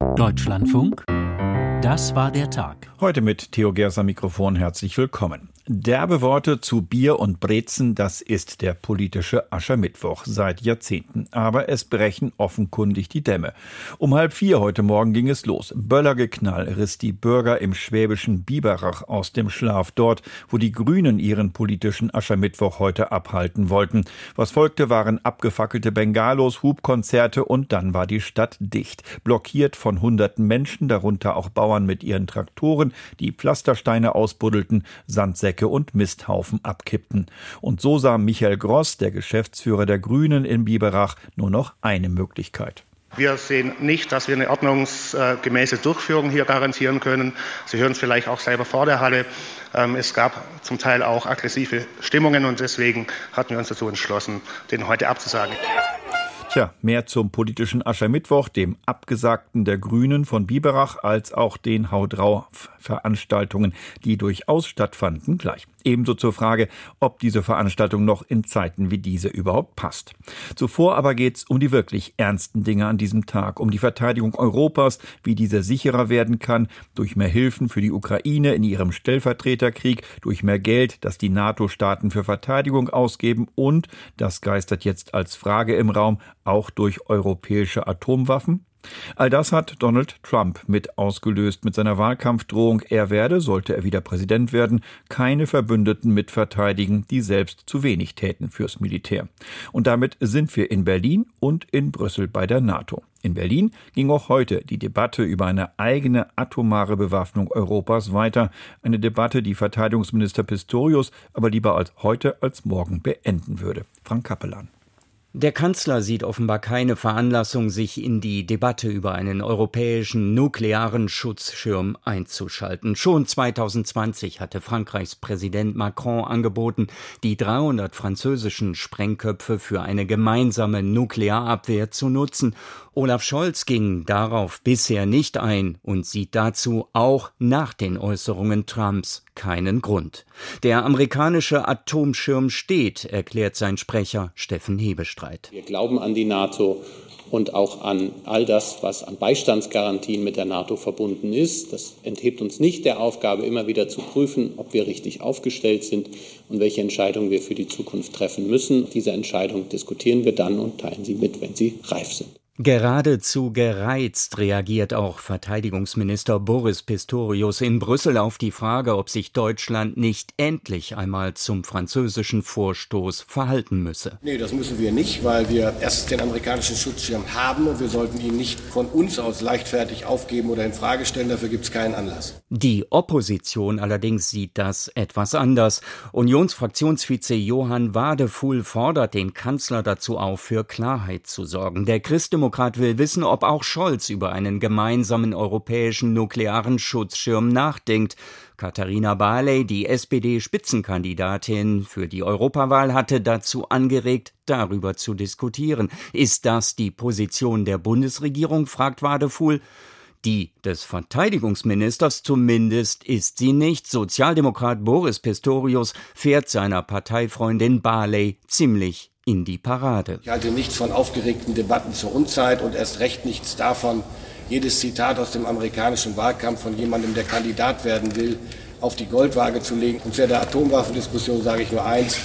Deutschlandfunk, das war der Tag. Heute mit Theo Gerser Mikrofon herzlich willkommen. Derbe Worte zu Bier und Brezen, das ist der politische Aschermittwoch seit Jahrzehnten. Aber es brechen offenkundig die Dämme. Um halb vier heute Morgen ging es los. Böllergeknall riss die Bürger im schwäbischen Biberach aus dem Schlaf dort, wo die Grünen ihren politischen Aschermittwoch heute abhalten wollten. Was folgte, waren abgefackelte Bengalos, Hubkonzerte und dann war die Stadt dicht. Blockiert von hunderten Menschen, darunter auch Bauern mit ihren Traktoren, die Pflastersteine ausbuddelten, Sandsäcke Säcke und Misthaufen abkippten. Und so sah Michael Gross, der Geschäftsführer der Grünen in Biberach, nur noch eine Möglichkeit. Wir sehen nicht, dass wir eine ordnungsgemäße Durchführung hier garantieren können. Sie hören es vielleicht auch selber vor der Halle. Ähm, es gab zum Teil auch aggressive Stimmungen und deswegen hatten wir uns dazu entschlossen, den heute abzusagen. Tja, mehr zum politischen Aschermittwoch, dem Abgesagten der Grünen von Biberach, als auch den Haudrauf-Veranstaltungen, die durchaus stattfanden, gleich. Ebenso zur Frage, ob diese Veranstaltung noch in Zeiten wie diese überhaupt passt. Zuvor aber geht's um die wirklich ernsten Dinge an diesem Tag, um die Verteidigung Europas, wie diese sicherer werden kann, durch mehr Hilfen für die Ukraine in ihrem Stellvertreterkrieg, durch mehr Geld, das die NATO-Staaten für Verteidigung ausgeben und, das geistert jetzt als Frage im Raum, auch durch europäische Atomwaffen? All das hat Donald Trump mit ausgelöst mit seiner Wahlkampfdrohung, er werde, sollte er wieder Präsident werden, keine Verbündeten mitverteidigen, die selbst zu wenig täten fürs Militär. Und damit sind wir in Berlin und in Brüssel bei der NATO. In Berlin ging auch heute die Debatte über eine eigene atomare Bewaffnung Europas weiter. Eine Debatte, die Verteidigungsminister Pistorius aber lieber als heute als morgen beenden würde. Frank Kappelan. Der Kanzler sieht offenbar keine Veranlassung, sich in die Debatte über einen europäischen nuklearen Schutzschirm einzuschalten. Schon 2020 hatte Frankreichs Präsident Macron angeboten, die 300 französischen Sprengköpfe für eine gemeinsame Nuklearabwehr zu nutzen. Olaf Scholz ging darauf bisher nicht ein und sieht dazu auch nach den Äußerungen Trumps keinen Grund. Der amerikanische Atomschirm steht, erklärt sein Sprecher Steffen Hebestreit. Wir glauben an die NATO und auch an all das, was an Beistandsgarantien mit der NATO verbunden ist. Das enthebt uns nicht der Aufgabe, immer wieder zu prüfen, ob wir richtig aufgestellt sind und welche Entscheidungen wir für die Zukunft treffen müssen. Diese Entscheidung diskutieren wir dann und teilen sie mit, wenn sie reif sind. Geradezu gereizt reagiert auch Verteidigungsminister Boris Pistorius in Brüssel auf die Frage, ob sich Deutschland nicht endlich einmal zum französischen Vorstoß verhalten müsse. Nee, das müssen wir nicht, weil wir erstens den amerikanischen Schutzschirm haben und wir sollten ihn nicht von uns aus leichtfertig aufgeben oder in Frage stellen. Dafür gibt es keinen Anlass. Die Opposition allerdings sieht das etwas anders. Unionsfraktionsvize Johann Wadefuhl fordert den Kanzler dazu auf, für Klarheit zu sorgen. Der Christdemokrat Christdemokrat will wissen, ob auch Scholz über einen gemeinsamen europäischen nuklearen Schutzschirm nachdenkt. Katharina Barley, die SPD-Spitzenkandidatin für die Europawahl, hatte dazu angeregt, darüber zu diskutieren. Ist das die Position der Bundesregierung? fragt Wadefuhl. Die des Verteidigungsministers zumindest ist sie nicht. Sozialdemokrat Boris Pistorius fährt seiner Parteifreundin Barley ziemlich in die Parade. Ich halte nichts von aufgeregten Debatten zur Unzeit und erst recht nichts davon, jedes Zitat aus dem amerikanischen Wahlkampf von jemandem, der Kandidat werden will, auf die Goldwaage zu legen. Und zu der Atomwaffendiskussion sage ich nur eins.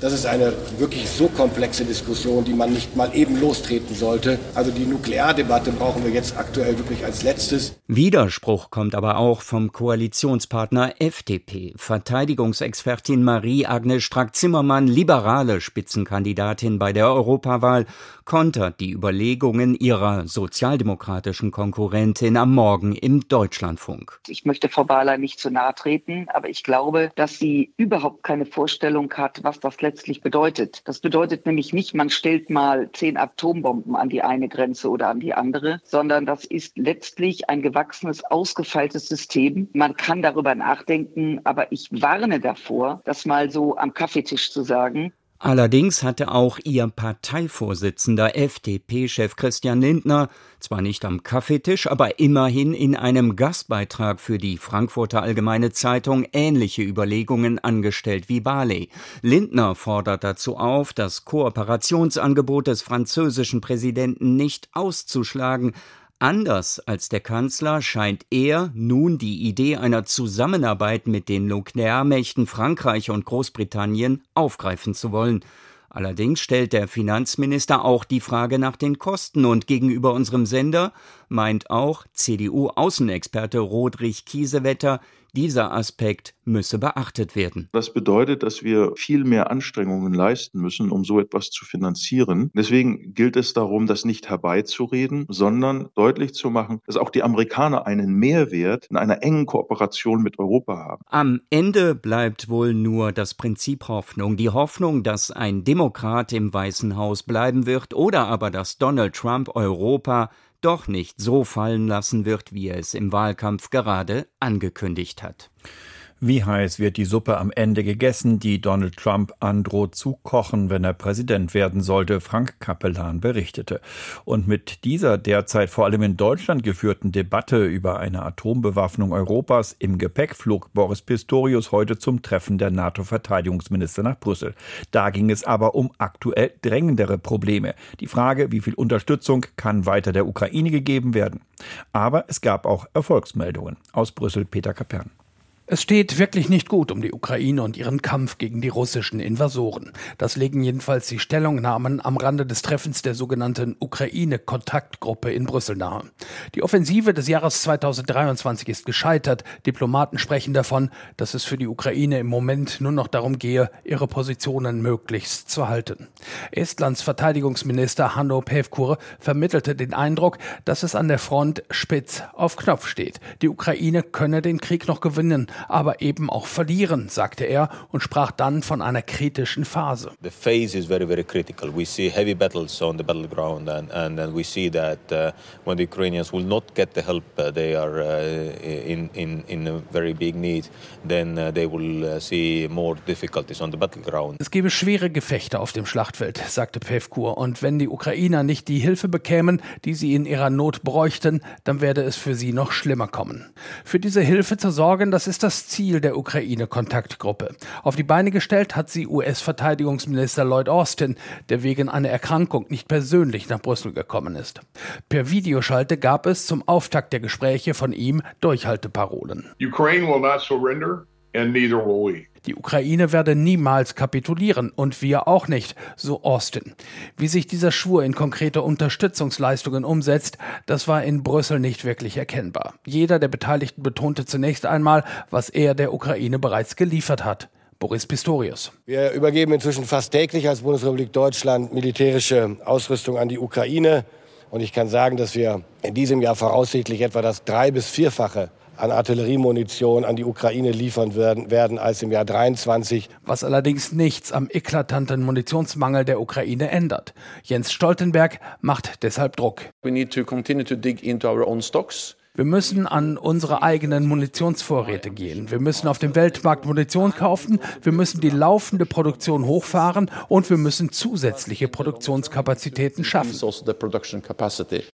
Das ist eine wirklich so komplexe Diskussion, die man nicht mal eben lostreten sollte. Also die Nukleardebatte brauchen wir jetzt aktuell wirklich als letztes. Widerspruch kommt aber auch vom Koalitionspartner FDP. Verteidigungsexpertin Marie-Agnes Strack-Zimmermann, liberale Spitzenkandidatin bei der Europawahl, kontert die Überlegungen ihrer sozialdemokratischen Konkurrentin am Morgen im Deutschlandfunk. Ich möchte Frau Bahler nicht zu nahe treten, aber ich glaube, dass sie überhaupt keine Vorstellung hat, was das letztlich bedeutet. Das bedeutet nämlich nicht, man stellt mal zehn Atombomben an die eine Grenze oder an die andere, sondern das ist letztlich ein gewachsenes, ausgefeiltes System. Man kann darüber nachdenken, aber ich warne davor, das mal so am Kaffeetisch zu sagen. Allerdings hatte auch ihr Parteivorsitzender FDP-Chef Christian Lindner zwar nicht am Kaffeetisch, aber immerhin in einem Gastbeitrag für die Frankfurter Allgemeine Zeitung ähnliche Überlegungen angestellt wie Barley. Lindner fordert dazu auf, das Kooperationsangebot des französischen Präsidenten nicht auszuschlagen, Anders als der Kanzler scheint er nun die Idee einer Zusammenarbeit mit den Nuklearmächten Frankreich und Großbritannien aufgreifen zu wollen. Allerdings stellt der Finanzminister auch die Frage nach den Kosten und gegenüber unserem Sender meint auch CDU-Außenexperte Rodrich Kiesewetter, dieser Aspekt müsse beachtet werden. Das bedeutet, dass wir viel mehr Anstrengungen leisten müssen, um so etwas zu finanzieren. Deswegen gilt es darum, das nicht herbeizureden, sondern deutlich zu machen, dass auch die Amerikaner einen Mehrwert in einer engen Kooperation mit Europa haben. Am Ende bleibt wohl nur das Prinzip Hoffnung. Die Hoffnung, dass ein Demokrat im Weißen Haus bleiben wird oder aber dass Donald Trump Europa doch nicht so fallen lassen wird, wie er es im Wahlkampf gerade angekündigt hat. Wie heiß wird die Suppe am Ende gegessen, die Donald Trump androht zu kochen, wenn er Präsident werden sollte, Frank Capellan berichtete. Und mit dieser derzeit vor allem in Deutschland geführten Debatte über eine Atombewaffnung Europas im Gepäck flog Boris Pistorius heute zum Treffen der NATO-Verteidigungsminister nach Brüssel. Da ging es aber um aktuell drängendere Probleme. Die Frage, wie viel Unterstützung kann weiter der Ukraine gegeben werden. Aber es gab auch Erfolgsmeldungen. Aus Brüssel Peter Kapern. Es steht wirklich nicht gut um die Ukraine und ihren Kampf gegen die russischen Invasoren. Das legen jedenfalls die Stellungnahmen am Rande des Treffens der sogenannten Ukraine-Kontaktgruppe in Brüssel nahe. Die Offensive des Jahres 2023 ist gescheitert. Diplomaten sprechen davon, dass es für die Ukraine im Moment nur noch darum gehe, ihre Positionen möglichst zu halten. Estlands Verteidigungsminister Hanno Pevkur vermittelte den Eindruck, dass es an der Front spitz auf Knopf steht. Die Ukraine könne den Krieg noch gewinnen, aber eben auch verlieren, sagte er und sprach dann von einer kritischen Phase. The phase is very very critical. We see heavy battles on the battleground and and, and we see that uh, when the Ukrainians will not get the help uh, they are uh, in in in a very big need, then uh, they will uh, see more difficulties on the battleground. Es gebe schwere Gefechte auf dem Schlachtfeld, sagte Pevkur und wenn die Ukrainer nicht die Hilfe bekämen, die sie in ihrer Not bräuchten, dann werde es für sie noch schlimmer kommen. Für diese Hilfe zu sorgen, das ist das das Ziel der Ukraine-Kontaktgruppe. Auf die Beine gestellt hat sie US-Verteidigungsminister Lloyd Austin, der wegen einer Erkrankung nicht persönlich nach Brüssel gekommen ist. Per Videoschalte gab es zum Auftakt der Gespräche von ihm Durchhalteparolen. Ukraine will not surrender and neither will we. Die Ukraine werde niemals kapitulieren und wir auch nicht, so Austin. Wie sich dieser Schwur in konkrete Unterstützungsleistungen umsetzt, das war in Brüssel nicht wirklich erkennbar. Jeder der Beteiligten betonte zunächst einmal, was er der Ukraine bereits geliefert hat. Boris Pistorius. Wir übergeben inzwischen fast täglich als Bundesrepublik Deutschland militärische Ausrüstung an die Ukraine. Und ich kann sagen, dass wir in diesem Jahr voraussichtlich etwa das drei- bis vierfache an Artilleriemunition an die Ukraine liefern werden, werden als im Jahr 23. Was allerdings nichts am eklatanten Munitionsmangel der Ukraine ändert. Jens Stoltenberg macht deshalb Druck. We need to continue to dig into our own stocks. Wir müssen an unsere eigenen Munitionsvorräte gehen. Wir müssen auf dem Weltmarkt Munition kaufen. Wir müssen die laufende Produktion hochfahren und wir müssen zusätzliche Produktionskapazitäten schaffen. Also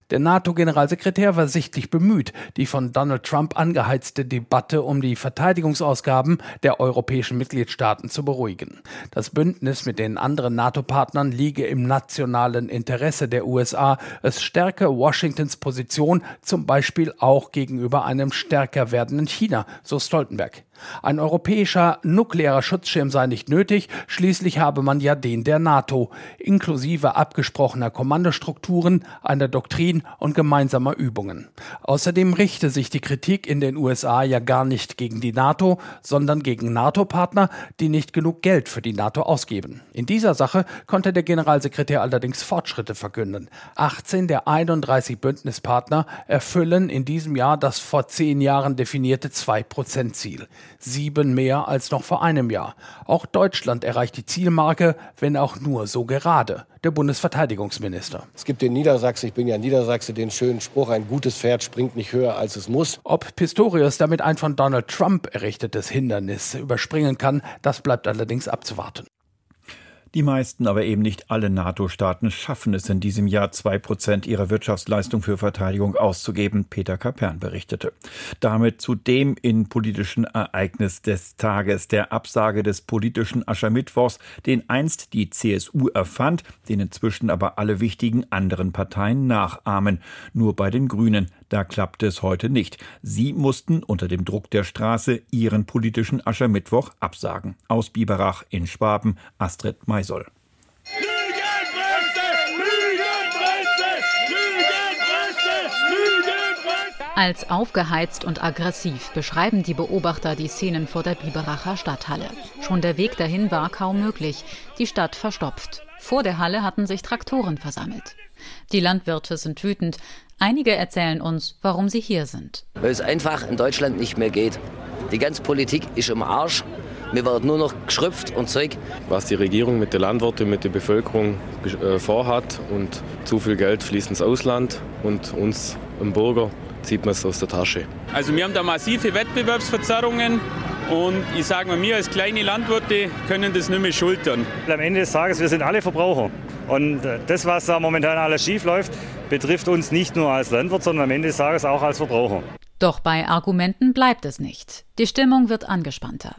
Der NATO-Generalsekretär war sichtlich bemüht, die von Donald Trump angeheizte Debatte um die Verteidigungsausgaben der europäischen Mitgliedstaaten zu beruhigen. Das Bündnis mit den anderen NATO-Partnern liege im nationalen Interesse der USA. Es stärke Washingtons Position, zum Beispiel auch gegenüber einem stärker werdenden China, so Stoltenberg. Ein europäischer nuklearer Schutzschirm sei nicht nötig, schließlich habe man ja den der NATO, inklusive abgesprochener Kommandostrukturen, einer Doktrin und gemeinsamer Übungen. Außerdem richte sich die Kritik in den USA ja gar nicht gegen die NATO, sondern gegen NATO-Partner, die nicht genug Geld für die NATO ausgeben. In dieser Sache konnte der Generalsekretär allerdings Fortschritte verkünden. 18 der 31 Bündnispartner erfüllen in diesem Jahr das vor zehn Jahren definierte 2-Prozent-Ziel sieben mehr als noch vor einem Jahr. Auch Deutschland erreicht die Zielmarke, wenn auch nur so gerade. Der Bundesverteidigungsminister. Es gibt in Niedersachsen, ich bin ja Niedersachse, den schönen Spruch, ein gutes Pferd springt nicht höher als es muss. Ob Pistorius damit ein von Donald Trump errichtetes Hindernis überspringen kann, das bleibt allerdings abzuwarten. Die meisten, aber eben nicht alle NATO-Staaten schaffen es in diesem Jahr, zwei Prozent ihrer Wirtschaftsleistung für Verteidigung auszugeben, Peter Kapern berichtete. Damit zu dem innenpolitischen Ereignis des Tages, der Absage des politischen Aschermittwochs, den einst die CSU erfand, den inzwischen aber alle wichtigen anderen Parteien nachahmen. Nur bei den Grünen, da klappte es heute nicht. Sie mussten unter dem Druck der Straße ihren politischen Aschermittwoch absagen. Aus Biberach in Schwaben, Astrid Maisoll. Als aufgeheizt und aggressiv beschreiben die Beobachter die Szenen vor der Biberacher Stadthalle. Schon der Weg dahin war kaum möglich, die Stadt verstopft. Vor der Halle hatten sich Traktoren versammelt. Die Landwirte sind wütend. Einige erzählen uns, warum sie hier sind. Weil es einfach in Deutschland nicht mehr geht. Die ganze Politik ist im Arsch. Mir wird nur noch geschröpft und Zeug. Was die Regierung mit den Landwirten, mit der Bevölkerung äh, vorhat und zu viel Geld fließt ins Ausland und uns im Bürger zieht man es aus der Tasche. Also wir haben da massive Wettbewerbsverzerrungen und ich sage mal, wir als kleine Landwirte können das nicht mehr schultern. Am Ende des Tages, wir sind alle Verbraucher. Und äh, das, was da momentan alles schief läuft, betrifft uns nicht nur als Landwirt, sondern am Ende des Tages auch als Verbraucher. Doch bei Argumenten bleibt es nicht. Die Stimmung wird angespannter.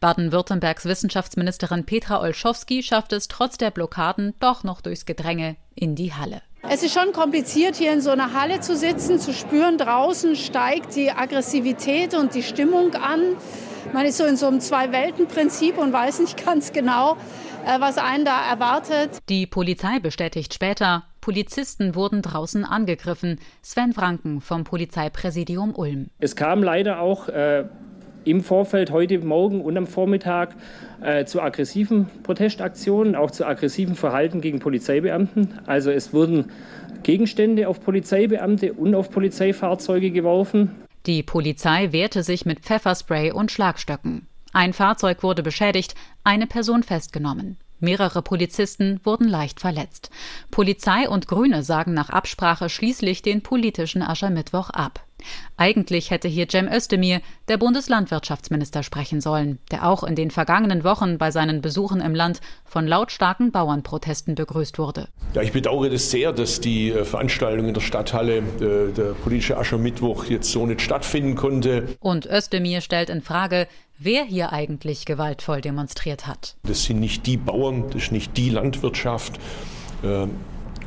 Baden-Württembergs Wissenschaftsministerin Petra Olschowski schafft es trotz der Blockaden doch noch durchs Gedränge in die Halle. Es ist schon kompliziert, hier in so einer Halle zu sitzen, zu spüren, draußen steigt die Aggressivität und die Stimmung an. Man ist so in so einem Zwei-Welten-Prinzip und weiß nicht ganz genau, äh, was einen da erwartet. Die Polizei bestätigt später, Polizisten wurden draußen angegriffen. Sven Franken vom Polizeipräsidium Ulm. Es kam leider auch äh, im Vorfeld heute Morgen und am Vormittag äh, zu aggressiven Protestaktionen, auch zu aggressiven Verhalten gegen Polizeibeamten. Also es wurden Gegenstände auf Polizeibeamte und auf Polizeifahrzeuge geworfen. Die Polizei wehrte sich mit Pfefferspray und Schlagstöcken. Ein Fahrzeug wurde beschädigt, eine Person festgenommen. Mehrere Polizisten wurden leicht verletzt. Polizei und Grüne sagen nach Absprache schließlich den politischen Aschermittwoch ab. Eigentlich hätte hier Cem Özdemir, der Bundeslandwirtschaftsminister, sprechen sollen, der auch in den vergangenen Wochen bei seinen Besuchen im Land von lautstarken Bauernprotesten begrüßt wurde. Ja, ich bedauere das sehr, dass die äh, Veranstaltung in der Stadthalle, äh, der politische Aschermittwoch, jetzt so nicht stattfinden konnte. Und Özdemir stellt in Frage, wer hier eigentlich gewaltvoll demonstriert hat. Das sind nicht die Bauern, das ist nicht die Landwirtschaft. Ähm,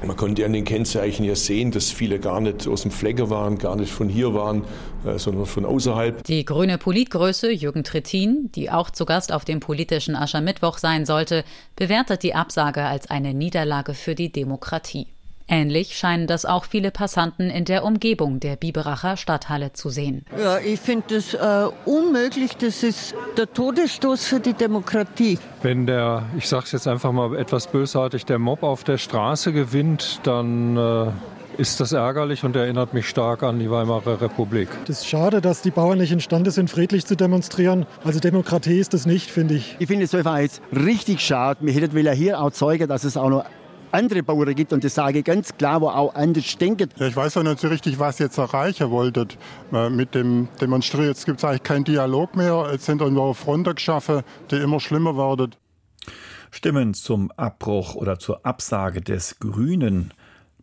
man konnte an den Kennzeichen ja sehen, dass viele gar nicht aus dem Flecke waren, gar nicht von hier waren, äh, sondern von außerhalb. Die grüne Politgröße Jürgen Trittin, die auch zu Gast auf dem politischen Aschermittwoch sein sollte, bewertet die Absage als eine Niederlage für die Demokratie. Ähnlich scheinen das auch viele Passanten in der Umgebung der Biberacher Stadthalle zu sehen. Ja, ich finde das äh, unmöglich. Das ist der Todesstoß für die Demokratie. Wenn der, ich sage es jetzt einfach mal etwas bösartig, der Mob auf der Straße gewinnt, dann äh ist das ärgerlich und erinnert mich stark an die Weimarer Republik. Es ist schade, dass die Bauern nicht imstande sind, friedlich zu demonstrieren. Also Demokratie ist das nicht, finde ich. Ich finde es einfach jetzt richtig schade. Wir hätten hier auch zeigen, dass es auch noch andere Bauern gibt und das sage ich ganz klar, wo auch anders denken. Ja, ich weiß auch nicht so richtig, was ihr jetzt erreichen wolltet äh, mit dem Demonstrieren. Jetzt gibt es eigentlich keinen Dialog mehr. Jetzt sind nur Fronten geschaffen, die immer schlimmer werden. Stimmen zum Abbruch oder zur Absage des Grünen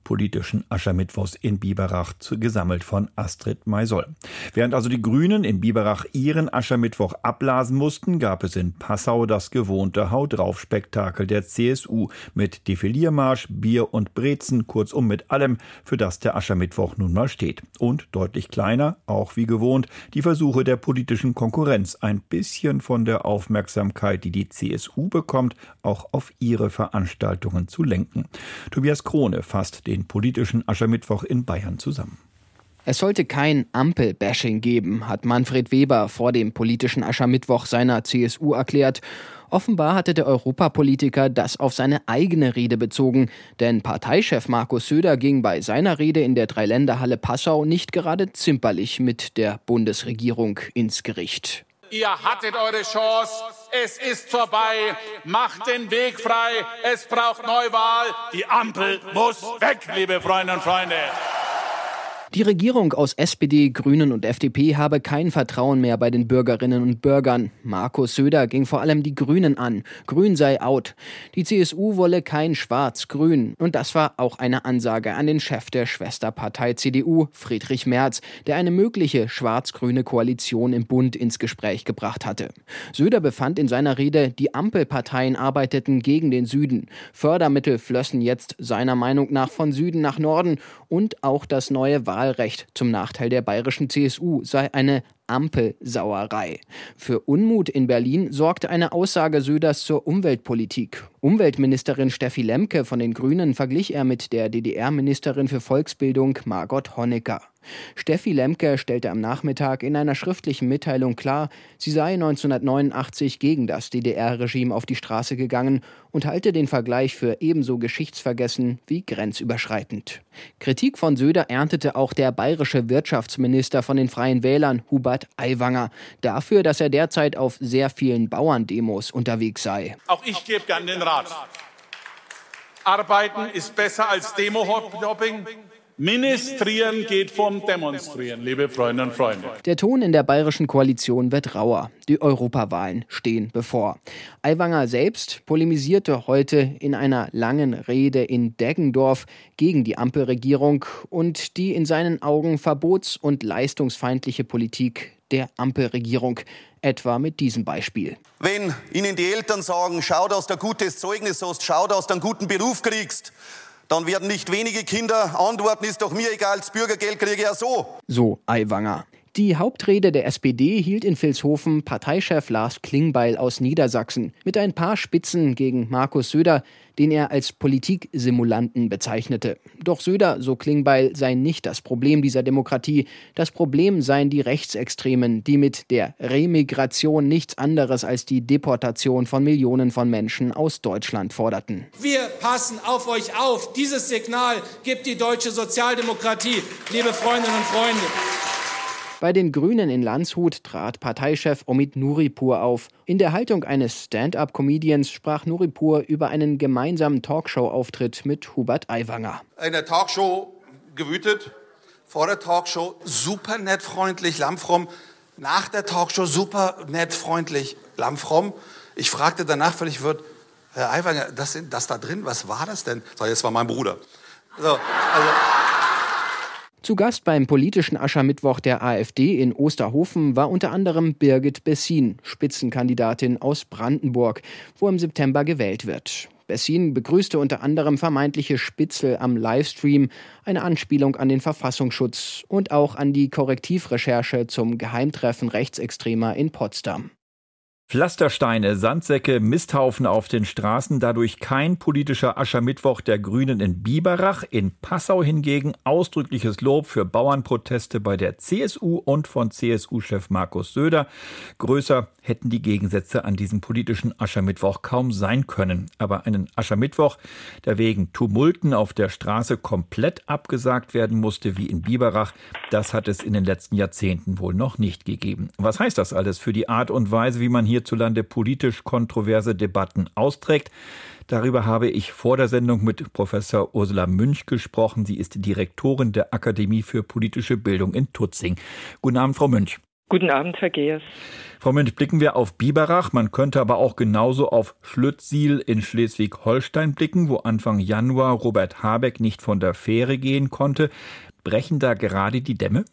politischen Aschermittwochs in Biberach gesammelt von Astrid Maisol. Während also die Grünen in Biberach ihren Aschermittwoch abblasen mussten, gab es in Passau das gewohnte Haut drauf Spektakel der CSU mit Defiliermarsch, Bier und Brezen, kurzum mit allem, für das der Aschermittwoch nun mal steht. Und deutlich kleiner, auch wie gewohnt, die Versuche der politischen Konkurrenz, ein bisschen von der Aufmerksamkeit, die die CSU bekommt, auch auf ihre Veranstaltungen zu lenken. Tobias Krone fasst den den politischen Aschermittwoch in Bayern zusammen. Es sollte kein Ampel-Bashing geben, hat Manfred Weber vor dem politischen Aschermittwoch seiner CSU erklärt. Offenbar hatte der Europapolitiker das auf seine eigene Rede bezogen, denn Parteichef Markus Söder ging bei seiner Rede in der Dreiländerhalle Passau nicht gerade zimperlich mit der Bundesregierung ins Gericht. Ihr hattet eure Chance. Es ist vorbei. Macht den Weg frei. Es braucht Neuwahl. Die Ampel muss weg, liebe Freundinnen und Freunde. Die Regierung aus SPD, Grünen und FDP habe kein Vertrauen mehr bei den Bürgerinnen und Bürgern. Markus Söder ging vor allem die Grünen an. Grün sei out. Die CSU wolle kein Schwarz-Grün. Und das war auch eine Ansage an den Chef der Schwesterpartei CDU, Friedrich Merz, der eine mögliche schwarz-grüne Koalition im Bund ins Gespräch gebracht hatte. Söder befand in seiner Rede, die Ampelparteien arbeiteten gegen den Süden. Fördermittel flössen jetzt seiner Meinung nach von Süden nach Norden und auch das neue Wahlrecht zum Nachteil der bayerischen CSU sei eine Ampelsauerei. Für Unmut in Berlin sorgte eine Aussage Söders zur Umweltpolitik. Umweltministerin Steffi Lemke von den Grünen verglich er mit der DDR-Ministerin für Volksbildung Margot Honecker. Steffi Lemke stellte am Nachmittag in einer schriftlichen Mitteilung klar, sie sei 1989 gegen das DDR-Regime auf die Straße gegangen und halte den Vergleich für ebenso geschichtsvergessen wie grenzüberschreitend. Kritik von Söder erntete auch der bayerische Wirtschaftsminister von den Freien Wählern, Hubert Aiwanger, dafür, dass er derzeit auf sehr vielen Bauerndemos unterwegs sei. Auch ich gebe gern den Rat. Arbeiten ist besser als Demo-Hopping. Ministrieren geht vom Demonstrieren, liebe Freundinnen und Freunde. Der Ton in der bayerischen Koalition wird rauer. Die Europawahlen stehen bevor. Aiwanger selbst polemisierte heute in einer langen Rede in Deggendorf gegen die Ampelregierung und die in seinen Augen verbots- und leistungsfeindliche Politik der Ampelregierung. Etwa mit diesem Beispiel. Wenn Ihnen die Eltern sagen, schau, dass du ein gutes Zeugnis hast, schau, dass du einen guten Beruf kriegst, dann werden nicht wenige Kinder antworten, ist doch mir egal, das Bürgergeld kriege ich ja so. So Aiwanger. Die Hauptrede der SPD hielt in Vilshofen Parteichef Lars Klingbeil aus Niedersachsen mit ein paar Spitzen gegen Markus Söder, den er als Politiksimulanten bezeichnete. Doch Söder, so Klingbeil, sei nicht das Problem dieser Demokratie. Das Problem seien die Rechtsextremen, die mit der Remigration nichts anderes als die Deportation von Millionen von Menschen aus Deutschland forderten. Wir passen auf euch auf. Dieses Signal gibt die deutsche Sozialdemokratie, liebe Freundinnen und Freunde. Bei den Grünen in Landshut trat Parteichef Omid Nuripur auf. In der Haltung eines Stand-up-Comedians sprach Nuripur über einen gemeinsamen Talkshow-Auftritt mit Hubert Aiwanger. Eine Talkshow gewütet, vor der Talkshow super nett, freundlich, lammfromm. Nach der Talkshow super nett, freundlich, lammfromm. Ich fragte danach völlig wird, Herr Aiwanger, das, das da drin, was war das denn? Sag, das war mein Bruder. So, also, zu Gast beim politischen Aschermittwoch der AfD in Osterhofen war unter anderem Birgit Bessin, Spitzenkandidatin aus Brandenburg, wo im September gewählt wird. Bessin begrüßte unter anderem vermeintliche Spitzel am Livestream, eine Anspielung an den Verfassungsschutz und auch an die Korrektivrecherche zum Geheimtreffen Rechtsextremer in Potsdam. Pflastersteine, Sandsäcke, Misthaufen auf den Straßen, dadurch kein politischer Aschermittwoch der Grünen in Biberach. In Passau hingegen ausdrückliches Lob für Bauernproteste bei der CSU und von CSU-Chef Markus Söder. Größer hätten die Gegensätze an diesem politischen Aschermittwoch kaum sein können. Aber einen Aschermittwoch, der wegen Tumulten auf der Straße komplett abgesagt werden musste, wie in Biberach, das hat es in den letzten Jahrzehnten wohl noch nicht gegeben. Was heißt das alles für die Art und Weise, wie man hier hierzulande politisch kontroverse Debatten austrägt. Darüber habe ich vor der Sendung mit Professor Ursula Münch gesprochen. Sie ist Direktorin der Akademie für politische Bildung in Tutzing. Guten Abend, Frau Münch. Guten Abend, Herr Geers. Frau Münch, blicken wir auf Biberach. Man könnte aber auch genauso auf Schlüttsiel in Schleswig-Holstein blicken, wo Anfang Januar Robert Habeck nicht von der Fähre gehen konnte. Brechen da gerade die Dämme?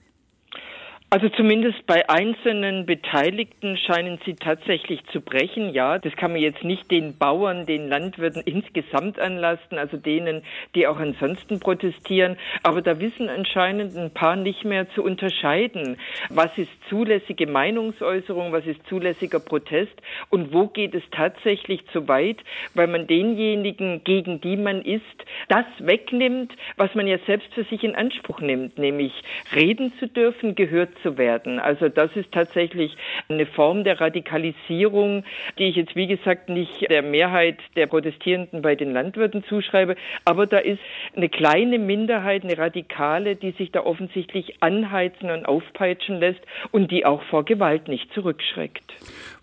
Also zumindest bei einzelnen Beteiligten scheinen sie tatsächlich zu brechen. Ja, das kann man jetzt nicht den Bauern, den Landwirten insgesamt anlasten, also denen, die auch ansonsten protestieren. Aber da wissen anscheinend ein paar nicht mehr zu unterscheiden. Was ist zulässige Meinungsäußerung? Was ist zulässiger Protest? Und wo geht es tatsächlich zu weit? Weil man denjenigen, gegen die man ist, das wegnimmt, was man ja selbst für sich in Anspruch nimmt, nämlich reden zu dürfen, gehört zu werden. Also das ist tatsächlich eine Form der Radikalisierung, die ich jetzt wie gesagt nicht der Mehrheit der Protestierenden bei den Landwirten zuschreibe, aber da ist eine kleine Minderheit, eine Radikale, die sich da offensichtlich anheizen und aufpeitschen lässt und die auch vor Gewalt nicht zurückschreckt.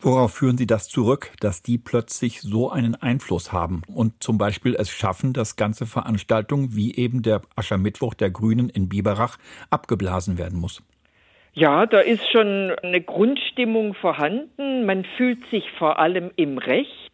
Worauf führen Sie das zurück, dass die plötzlich so einen Einfluss haben und zum Beispiel es schaffen, dass ganze Veranstaltungen wie eben der Aschermittwoch der Grünen in Biberach abgeblasen werden muss? Ja, da ist schon eine Grundstimmung vorhanden. Man fühlt sich vor allem im Recht.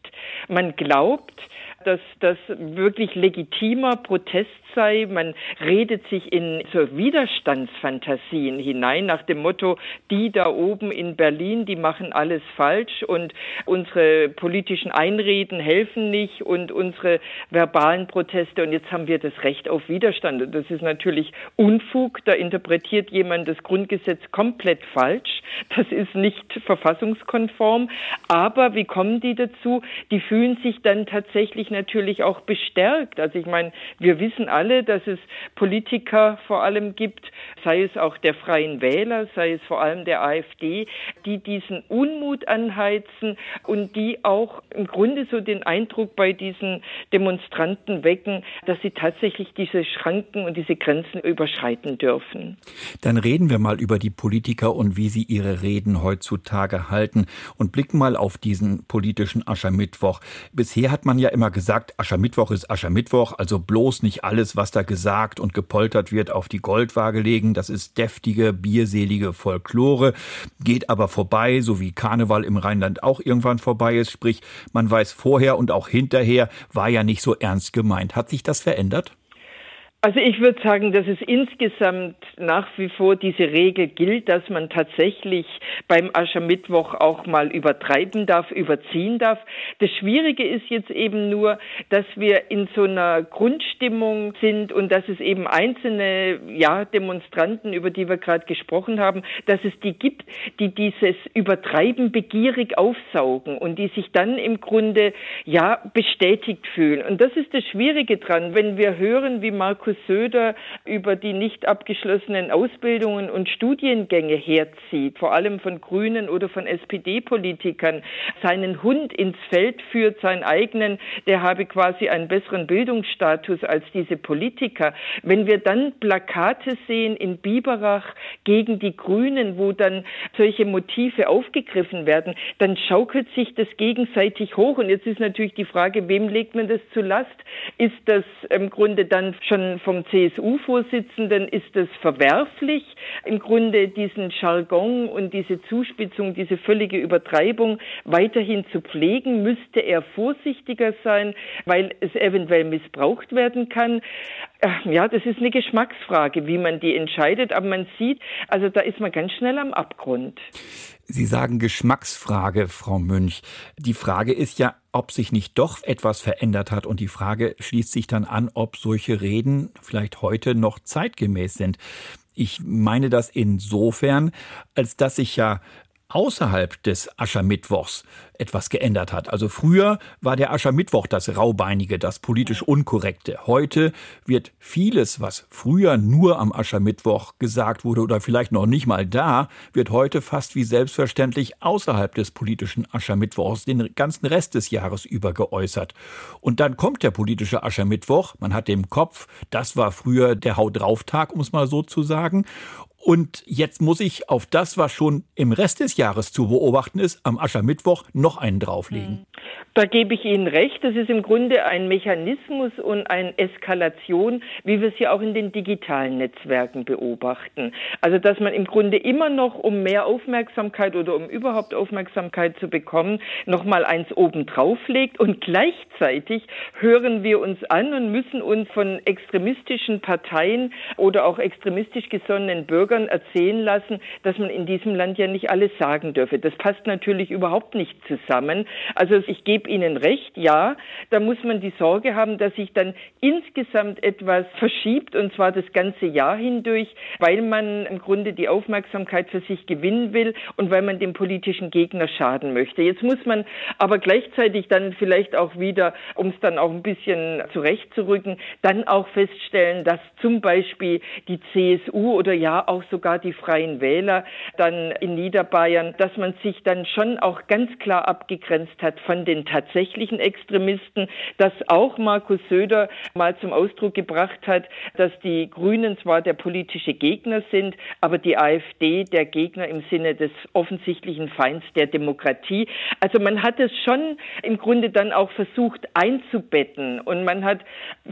Man glaubt, dass das wirklich legitimer Protest sei. Man redet sich in so Widerstandsfantasien hinein nach dem Motto, die da oben in Berlin, die machen alles falsch und unsere politischen Einreden helfen nicht und unsere verbalen Proteste und jetzt haben wir das Recht auf Widerstand. Und das ist natürlich Unfug. Da interpretiert jemand das Grundgesetz komplett falsch. Das ist nicht verfassungskonform. Aber wie kommen die dazu? Die fühlen sich dann tatsächlich natürlich auch bestärkt. Also ich meine, wir wissen alle, alle, dass es Politiker vor allem gibt, sei es auch der Freien Wähler, sei es vor allem der AfD, die diesen Unmut anheizen und die auch im Grunde so den Eindruck bei diesen Demonstranten wecken, dass sie tatsächlich diese Schranken und diese Grenzen überschreiten dürfen. Dann reden wir mal über die Politiker und wie sie ihre Reden heutzutage halten und blicken mal auf diesen politischen Aschermittwoch. Bisher hat man ja immer gesagt, Aschermittwoch ist Aschermittwoch, also bloß nicht was da gesagt und gepoltert wird, auf die Goldwaage legen. Das ist deftige, bierselige Folklore, geht aber vorbei, so wie Karneval im Rheinland auch irgendwann vorbei ist. Sprich, man weiß vorher und auch hinterher, war ja nicht so ernst gemeint. Hat sich das verändert? Also ich würde sagen, dass es insgesamt nach wie vor diese Regel gilt, dass man tatsächlich beim Aschermittwoch auch mal übertreiben darf, überziehen darf. Das Schwierige ist jetzt eben nur, dass wir in so einer Grundstimmung sind und dass es eben einzelne ja, Demonstranten, über die wir gerade gesprochen haben, dass es die gibt, die dieses Übertreiben begierig aufsaugen und die sich dann im Grunde ja bestätigt fühlen. Und das ist das Schwierige dran, wenn wir hören, wie Markus Söder über die nicht abgeschlossenen Ausbildungen und Studiengänge herzieht, vor allem von Grünen oder von SPD-Politikern, seinen Hund ins Feld führt, seinen eigenen, der habe quasi einen besseren Bildungsstatus als diese Politiker. Wenn wir dann Plakate sehen in Biberach gegen die Grünen, wo dann solche Motive aufgegriffen werden, dann schaukelt sich das gegenseitig hoch. Und jetzt ist natürlich die Frage, wem legt man das zu Last? Ist das im Grunde dann schon vom CSU-Vorsitzenden ist es verwerflich, im Grunde diesen Jargon und diese Zuspitzung, diese völlige Übertreibung weiterhin zu pflegen, müsste er vorsichtiger sein, weil es eventuell missbraucht werden kann. Äh, ja, das ist eine Geschmacksfrage, wie man die entscheidet, aber man sieht, also da ist man ganz schnell am Abgrund. Sie sagen Geschmacksfrage, Frau Münch. Die Frage ist ja, ob sich nicht doch etwas verändert hat. Und die Frage schließt sich dann an, ob solche Reden vielleicht heute noch zeitgemäß sind. Ich meine das insofern, als dass sich ja außerhalb des Aschermittwochs etwas geändert hat. Also früher war der Aschermittwoch das Raubeinige, das politisch Unkorrekte. Heute wird vieles, was früher nur am Aschermittwoch gesagt wurde oder vielleicht noch nicht mal da, wird heute fast wie selbstverständlich außerhalb des politischen Aschermittwochs den ganzen Rest des Jahres über geäußert. Und dann kommt der politische Aschermittwoch, man hat im Kopf, das war früher der Haut drauf Tag, um es mal so zu sagen. Und jetzt muss ich auf das, was schon im Rest des Jahres zu beobachten ist, am Aschermittwoch noch einen drauflegen. Da gebe ich Ihnen recht. Das ist im Grunde ein Mechanismus und eine Eskalation, wie wir es ja auch in den digitalen Netzwerken beobachten. Also, dass man im Grunde immer noch, um mehr Aufmerksamkeit oder um überhaupt Aufmerksamkeit zu bekommen, nochmal eins oben drauflegt und gleichzeitig hören wir uns an und müssen uns von extremistischen Parteien oder auch extremistisch gesonnenen Bürgern Bürgern erzählen lassen, dass man in diesem Land ja nicht alles sagen dürfe. Das passt natürlich überhaupt nicht zusammen. Also ich gebe Ihnen recht, ja, da muss man die Sorge haben, dass sich dann insgesamt etwas verschiebt und zwar das ganze Jahr hindurch, weil man im Grunde die Aufmerksamkeit für sich gewinnen will und weil man dem politischen Gegner schaden möchte. Jetzt muss man aber gleichzeitig dann vielleicht auch wieder, um es dann auch ein bisschen zurechtzurücken, dann auch feststellen, dass zum Beispiel die CSU oder ja auch auch sogar die Freien Wähler dann in Niederbayern, dass man sich dann schon auch ganz klar abgegrenzt hat von den tatsächlichen Extremisten, dass auch Markus Söder mal zum Ausdruck gebracht hat, dass die Grünen zwar der politische Gegner sind, aber die AfD der Gegner im Sinne des offensichtlichen Feinds der Demokratie. Also man hat es schon im Grunde dann auch versucht einzubetten und man hat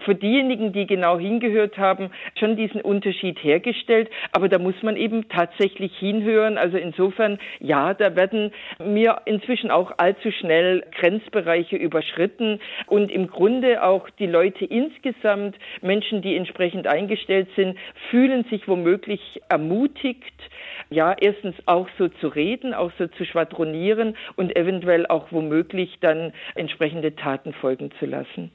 für diejenigen, die genau hingehört haben, schon diesen Unterschied hergestellt. Aber da muss man eben tatsächlich hinhören. Also insofern, ja, da werden mir inzwischen auch allzu schnell Grenzbereiche überschritten und im Grunde auch die Leute insgesamt, Menschen, die entsprechend eingestellt sind, fühlen sich womöglich ermutigt, ja, erstens auch so zu reden, auch so zu schwadronieren und eventuell auch womöglich dann entsprechende Taten folgen zu lassen.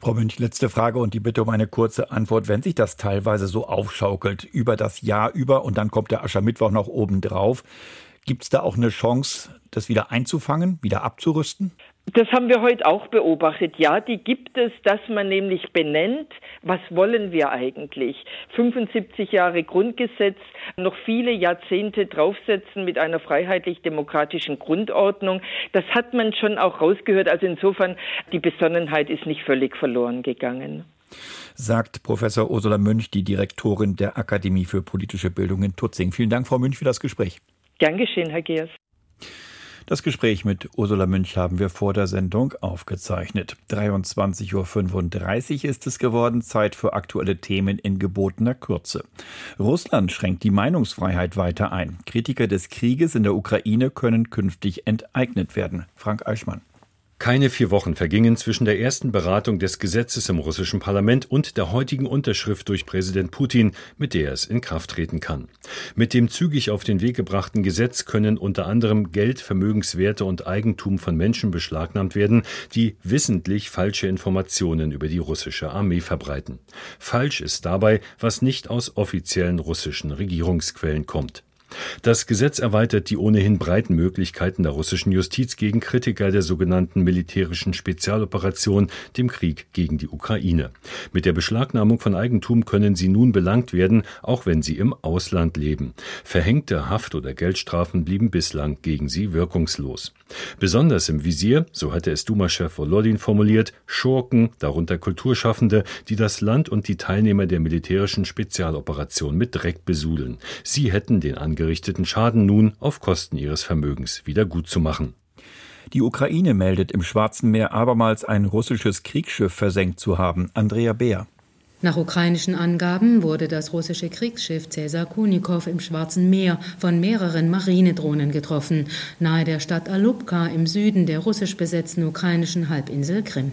Frau Münch, letzte Frage und die Bitte um eine kurze Antwort. Wenn sich das teilweise so aufschaukelt über das Jahr über und dann kommt der Aschermittwoch noch oben drauf, gibt es da auch eine Chance, das wieder einzufangen, wieder abzurüsten? Das haben wir heute auch beobachtet. Ja, die gibt es, dass man nämlich benennt, was wollen wir eigentlich? 75 Jahre Grundgesetz, noch viele Jahrzehnte draufsetzen mit einer freiheitlich-demokratischen Grundordnung. Das hat man schon auch rausgehört. Also insofern, die Besonnenheit ist nicht völlig verloren gegangen. Sagt Professor Ursula Münch, die Direktorin der Akademie für politische Bildung in Tutzing. Vielen Dank, Frau Münch, für das Gespräch. Gern geschehen, Herr Geers. Das Gespräch mit Ursula Münch haben wir vor der Sendung aufgezeichnet. 23.35 Uhr ist es geworden, Zeit für aktuelle Themen in gebotener Kürze. Russland schränkt die Meinungsfreiheit weiter ein. Kritiker des Krieges in der Ukraine können künftig enteignet werden. Frank Eichmann. Keine vier Wochen vergingen zwischen der ersten Beratung des Gesetzes im russischen Parlament und der heutigen Unterschrift durch Präsident Putin, mit der es in Kraft treten kann. Mit dem zügig auf den Weg gebrachten Gesetz können unter anderem Geld, Vermögenswerte und Eigentum von Menschen beschlagnahmt werden, die wissentlich falsche Informationen über die russische Armee verbreiten. Falsch ist dabei, was nicht aus offiziellen russischen Regierungsquellen kommt. Das Gesetz erweitert die ohnehin breiten Möglichkeiten der russischen Justiz gegen Kritiker der sogenannten militärischen Spezialoperation, dem Krieg gegen die Ukraine. Mit der Beschlagnahmung von Eigentum können sie nun belangt werden, auch wenn sie im Ausland leben. Verhängte Haft- oder Geldstrafen blieben bislang gegen sie wirkungslos. Besonders im Visier, so hatte es Duma-Chef Volodin formuliert, Schurken, darunter Kulturschaffende, die das Land und die Teilnehmer der militärischen Spezialoperation mit Dreck besudeln. Sie hätten den Angriff angerichteten Schaden nun auf Kosten ihres Vermögens wieder gut zu machen. Die Ukraine meldet im Schwarzen Meer abermals ein russisches Kriegsschiff versenkt zu haben. Andrea Beer. Nach ukrainischen Angaben wurde das russische Kriegsschiff Cäsar Kunikow im Schwarzen Meer von mehreren Marinedrohnen getroffen, nahe der Stadt Alupka im Süden der russisch besetzten ukrainischen Halbinsel Krim.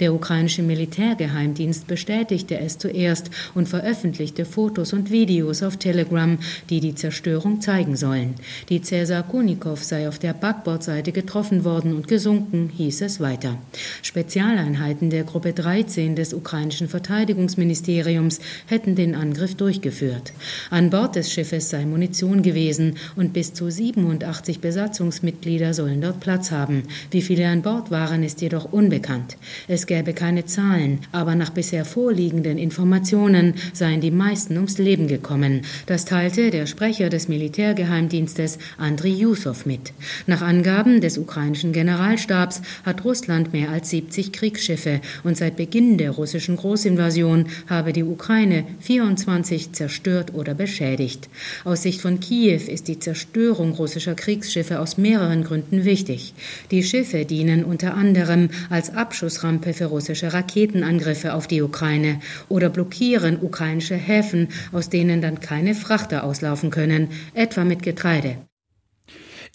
Der ukrainische Militärgeheimdienst bestätigte es zuerst und veröffentlichte Fotos und Videos auf Telegram, die die Zerstörung zeigen sollen. Die Cäsar Kunikow sei auf der Backbordseite getroffen worden und gesunken, hieß es weiter. Spezialeinheiten der Gruppe 13 des ukrainischen Verteidigungsministeriums Ministeriums hätten den Angriff durchgeführt. An Bord des Schiffes sei Munition gewesen und bis zu 87 Besatzungsmitglieder sollen dort Platz haben. Wie viele an Bord waren, ist jedoch unbekannt. Es gäbe keine Zahlen, aber nach bisher vorliegenden Informationen seien die meisten ums Leben gekommen. Das teilte der Sprecher des Militärgeheimdienstes Andriy Yusov mit. Nach Angaben des ukrainischen Generalstabs hat Russland mehr als 70 Kriegsschiffe und seit Beginn der russischen Großinvasion habe die Ukraine 24 zerstört oder beschädigt. Aus Sicht von Kiew ist die Zerstörung russischer Kriegsschiffe aus mehreren Gründen wichtig. Die Schiffe dienen unter anderem als Abschussrampe für russische Raketenangriffe auf die Ukraine oder blockieren ukrainische Häfen, aus denen dann keine Frachter auslaufen können, etwa mit Getreide.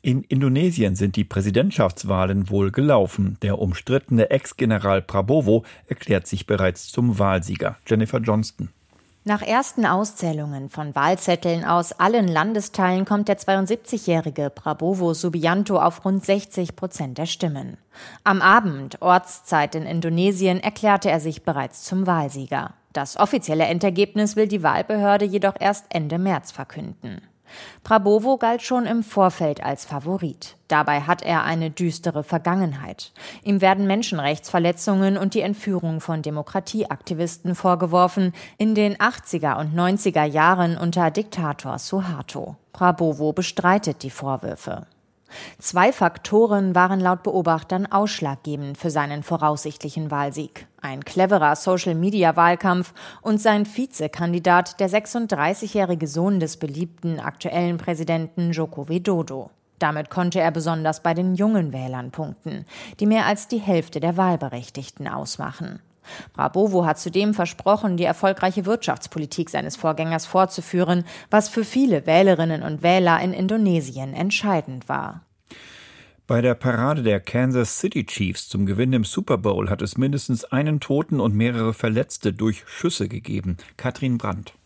In Indonesien sind die Präsidentschaftswahlen wohl gelaufen. Der umstrittene Ex-General Prabowo erklärt sich bereits zum Wahlsieger. Jennifer Johnston. Nach ersten Auszählungen von Wahlzetteln aus allen Landesteilen kommt der 72-jährige Prabowo Subianto auf rund 60 Prozent der Stimmen. Am Abend, Ortszeit in Indonesien, erklärte er sich bereits zum Wahlsieger. Das offizielle Endergebnis will die Wahlbehörde jedoch erst Ende März verkünden. Prabowo galt schon im Vorfeld als Favorit. Dabei hat er eine düstere Vergangenheit. Ihm werden Menschenrechtsverletzungen und die Entführung von Demokratieaktivisten vorgeworfen, in den 80er und 90er Jahren unter Diktator Suharto. Prabowo bestreitet die Vorwürfe. Zwei Faktoren waren laut Beobachtern ausschlaggebend für seinen voraussichtlichen Wahlsieg. Ein cleverer Social-Media-Wahlkampf und sein Vizekandidat, der 36-jährige Sohn des beliebten aktuellen Präsidenten Joko Widodo. Damit konnte er besonders bei den jungen Wählern punkten, die mehr als die Hälfte der Wahlberechtigten ausmachen. Prabowo hat zudem versprochen, die erfolgreiche Wirtschaftspolitik seines Vorgängers fortzuführen, was für viele Wählerinnen und Wähler in Indonesien entscheidend war. Bei der Parade der Kansas City Chiefs zum Gewinn im Super Bowl hat es mindestens einen Toten und mehrere Verletzte durch Schüsse gegeben. Katrin Brandt.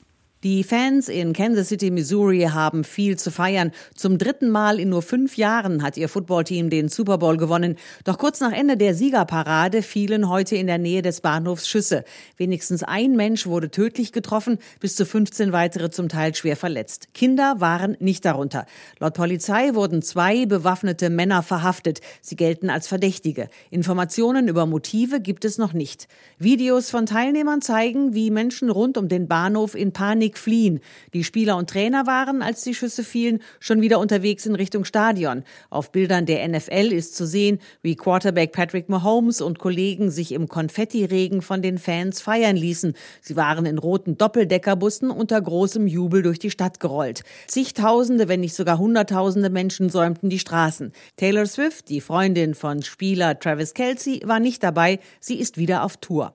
Die Fans in Kansas City, Missouri haben viel zu feiern. Zum dritten Mal in nur fünf Jahren hat ihr Footballteam den Super Bowl gewonnen. Doch kurz nach Ende der Siegerparade fielen heute in der Nähe des Bahnhofs Schüsse. Wenigstens ein Mensch wurde tödlich getroffen, bis zu 15 weitere zum Teil schwer verletzt. Kinder waren nicht darunter. Laut Polizei wurden zwei bewaffnete Männer verhaftet. Sie gelten als Verdächtige. Informationen über Motive gibt es noch nicht. Videos von Teilnehmern zeigen, wie Menschen rund um den Bahnhof in Panik Panik fliehen. Die Spieler und Trainer waren, als die Schüsse fielen, schon wieder unterwegs in Richtung Stadion. Auf Bildern der NFL ist zu sehen, wie Quarterback Patrick Mahomes und Kollegen sich im Konfettiregen von den Fans feiern ließen. Sie waren in roten Doppeldeckerbussen unter großem Jubel durch die Stadt gerollt. Zigtausende, wenn nicht sogar Hunderttausende Menschen säumten die Straßen. Taylor Swift, die Freundin von Spieler Travis Kelsey, war nicht dabei. Sie ist wieder auf Tour.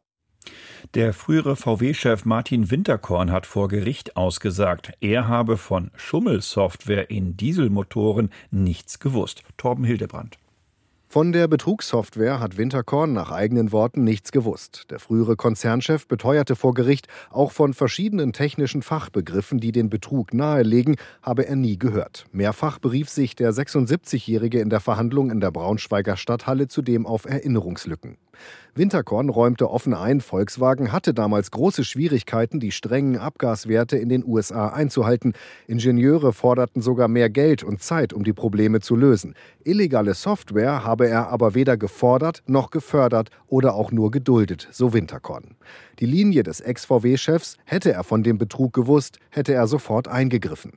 Der frühere VW-Chef Martin Winterkorn hat vor Gericht ausgesagt, er habe von Schummelsoftware in Dieselmotoren nichts gewusst. Torben Hildebrand. Von der Betrugssoftware hat Winterkorn nach eigenen Worten nichts gewusst. Der frühere Konzernchef beteuerte vor Gericht, auch von verschiedenen technischen Fachbegriffen, die den Betrug nahelegen, habe er nie gehört. Mehrfach berief sich der 76-Jährige in der Verhandlung in der Braunschweiger Stadthalle zudem auf Erinnerungslücken. Winterkorn räumte offen ein, Volkswagen hatte damals große Schwierigkeiten, die strengen Abgaswerte in den USA einzuhalten. Ingenieure forderten sogar mehr Geld und Zeit, um die Probleme zu lösen. Illegale Software habe er aber weder gefordert noch gefördert oder auch nur geduldet, so Winterkorn. Die Linie des Ex-VW-Chefs, hätte er von dem Betrug gewusst, hätte er sofort eingegriffen.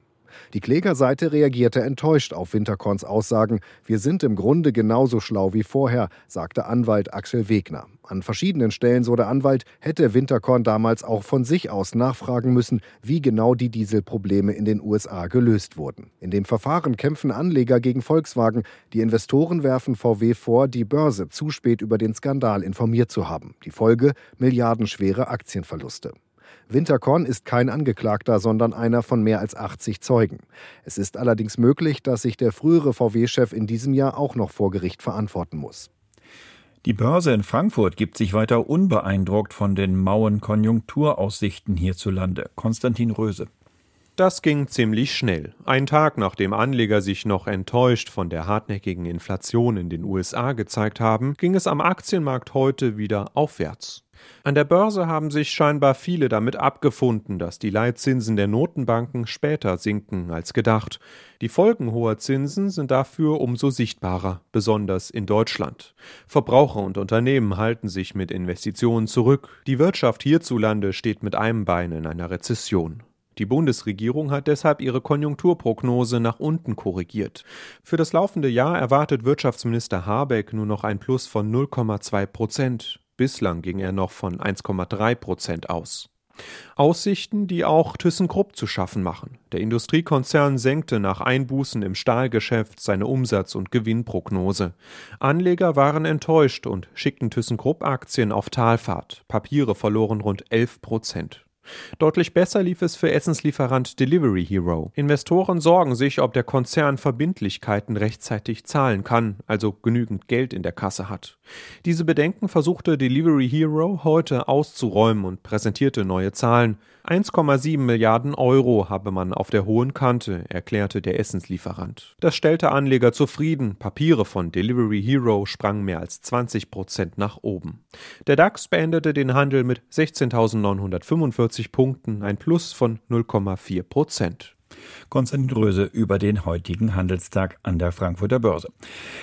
Die Klägerseite reagierte enttäuscht auf Winterkorns Aussagen. Wir sind im Grunde genauso schlau wie vorher, sagte Anwalt Axel Wegner. An verschiedenen Stellen, so der Anwalt, hätte Winterkorn damals auch von sich aus nachfragen müssen, wie genau die Dieselprobleme in den USA gelöst wurden. In dem Verfahren kämpfen Anleger gegen Volkswagen. Die Investoren werfen VW vor, die Börse zu spät über den Skandal informiert zu haben. Die Folge milliardenschwere Aktienverluste. Winterkorn ist kein Angeklagter, sondern einer von mehr als 80 Zeugen. Es ist allerdings möglich, dass sich der frühere VW-Chef in diesem Jahr auch noch vor Gericht verantworten muss. Die Börse in Frankfurt gibt sich weiter unbeeindruckt von den mauen Konjunkturaussichten hierzulande. Konstantin Röse. Das ging ziemlich schnell. Ein Tag nachdem Anleger sich noch enttäuscht von der hartnäckigen Inflation in den USA gezeigt haben, ging es am Aktienmarkt heute wieder aufwärts. An der Börse haben sich scheinbar viele damit abgefunden, dass die Leitzinsen der Notenbanken später sinken als gedacht. Die Folgen hoher Zinsen sind dafür umso sichtbarer, besonders in Deutschland. Verbraucher und Unternehmen halten sich mit Investitionen zurück. Die Wirtschaft hierzulande steht mit einem Bein in einer Rezession. Die Bundesregierung hat deshalb ihre Konjunkturprognose nach unten korrigiert. Für das laufende Jahr erwartet Wirtschaftsminister Habeck nur noch ein Plus von 0,2 Prozent. Bislang ging er noch von 1,3 Prozent aus. Aussichten, die auch ThyssenKrupp zu schaffen machen. Der Industriekonzern senkte nach Einbußen im Stahlgeschäft seine Umsatz- und Gewinnprognose. Anleger waren enttäuscht und schickten ThyssenKrupp-Aktien auf Talfahrt. Papiere verloren rund 11 Prozent. Deutlich besser lief es für Essenslieferant Delivery Hero. Investoren sorgen sich, ob der Konzern Verbindlichkeiten rechtzeitig zahlen kann, also genügend Geld in der Kasse hat. Diese Bedenken versuchte Delivery Hero heute auszuräumen und präsentierte neue Zahlen. 1,7 Milliarden Euro habe man auf der hohen Kante, erklärte der Essenslieferant. Das stellte Anleger zufrieden. Papiere von Delivery Hero sprangen mehr als 20 Prozent nach oben. Der DAX beendete den Handel mit 16.945 Punkten, ein Plus von 0,4 Prozent. Konstantin Röse über den heutigen Handelstag an der Frankfurter Börse.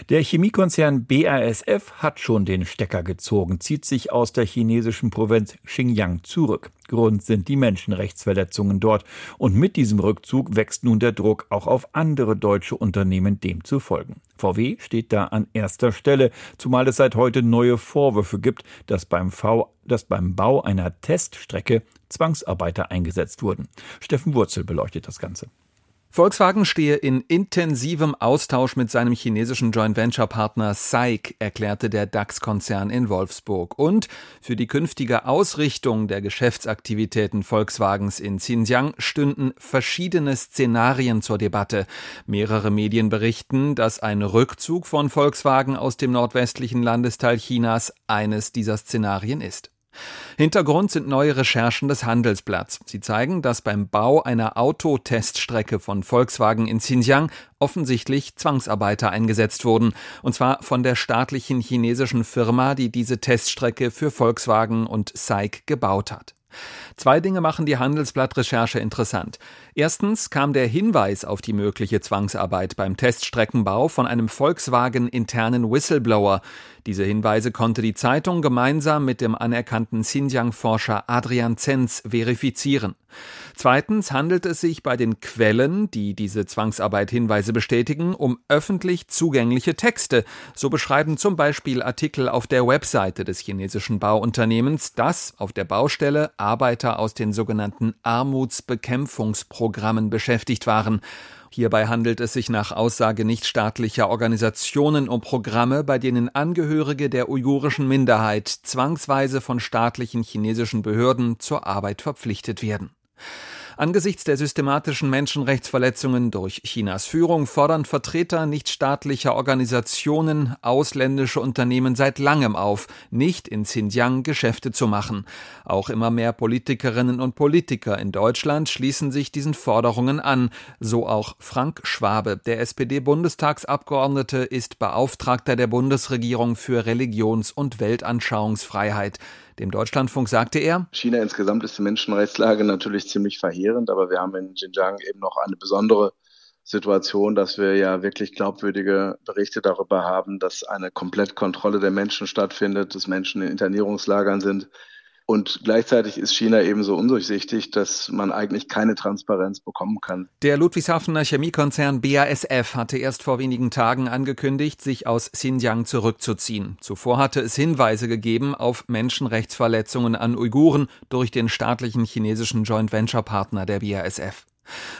Der Chemiekonzern BASF hat schon den Stecker gezogen, zieht sich aus der chinesischen Provinz Xinjiang zurück. Grund sind die Menschenrechtsverletzungen dort. Und mit diesem Rückzug wächst nun der Druck, auch auf andere deutsche Unternehmen dem zu folgen. VW steht da an erster Stelle, zumal es seit heute neue Vorwürfe gibt, dass beim, v, dass beim Bau einer Teststrecke Zwangsarbeiter eingesetzt wurden. Steffen Wurzel beleuchtet das Ganze. Volkswagen stehe in intensivem Austausch mit seinem chinesischen Joint Venture Partner SAIC, erklärte der DAX-Konzern in Wolfsburg. Und für die künftige Ausrichtung der Geschäftsaktivitäten Volkswagens in Xinjiang stünden verschiedene Szenarien zur Debatte. Mehrere Medien berichten, dass ein Rückzug von Volkswagen aus dem nordwestlichen Landesteil Chinas eines dieser Szenarien ist. Hintergrund sind neue Recherchen des Handelsblatts. Sie zeigen, dass beim Bau einer Autoteststrecke von Volkswagen in Xinjiang offensichtlich Zwangsarbeiter eingesetzt wurden. Und zwar von der staatlichen chinesischen Firma, die diese Teststrecke für Volkswagen und SAIC gebaut hat. Zwei Dinge machen die Handelsblatt-Recherche interessant. Erstens kam der Hinweis auf die mögliche Zwangsarbeit beim Teststreckenbau von einem Volkswagen-internen Whistleblower. Diese Hinweise konnte die Zeitung gemeinsam mit dem anerkannten Xinjiang-Forscher Adrian Zenz verifizieren. Zweitens handelt es sich bei den Quellen, die diese Zwangsarbeit Hinweise bestätigen, um öffentlich zugängliche Texte. So beschreiben zum Beispiel Artikel auf der Webseite des chinesischen Bauunternehmens, dass auf der Baustelle Arbeiter aus den sogenannten Armutsbekämpfungsprogrammen beschäftigt waren. Hierbei handelt es sich nach Aussage nichtstaatlicher Organisationen um Programme, bei denen Angehörige der uigurischen Minderheit zwangsweise von staatlichen chinesischen Behörden zur Arbeit verpflichtet werden. Angesichts der systematischen Menschenrechtsverletzungen durch Chinas Führung fordern Vertreter nichtstaatlicher Organisationen ausländische Unternehmen seit langem auf, nicht in Xinjiang Geschäfte zu machen. Auch immer mehr Politikerinnen und Politiker in Deutschland schließen sich diesen Forderungen an, so auch Frank Schwabe. Der SPD-Bundestagsabgeordnete ist Beauftragter der Bundesregierung für Religions- und Weltanschauungsfreiheit. Dem Deutschlandfunk sagte er, China insgesamt ist die Menschenrechtslage natürlich ziemlich verheerend, aber wir haben in Xinjiang eben noch eine besondere Situation, dass wir ja wirklich glaubwürdige Berichte darüber haben, dass eine Komplettkontrolle der Menschen stattfindet, dass Menschen in Internierungslagern sind, und gleichzeitig ist China ebenso undurchsichtig, dass man eigentlich keine Transparenz bekommen kann. Der Ludwigshafener Chemiekonzern BASF hatte erst vor wenigen Tagen angekündigt, sich aus Xinjiang zurückzuziehen. Zuvor hatte es Hinweise gegeben auf Menschenrechtsverletzungen an Uiguren durch den staatlichen chinesischen Joint Venture Partner der BASF.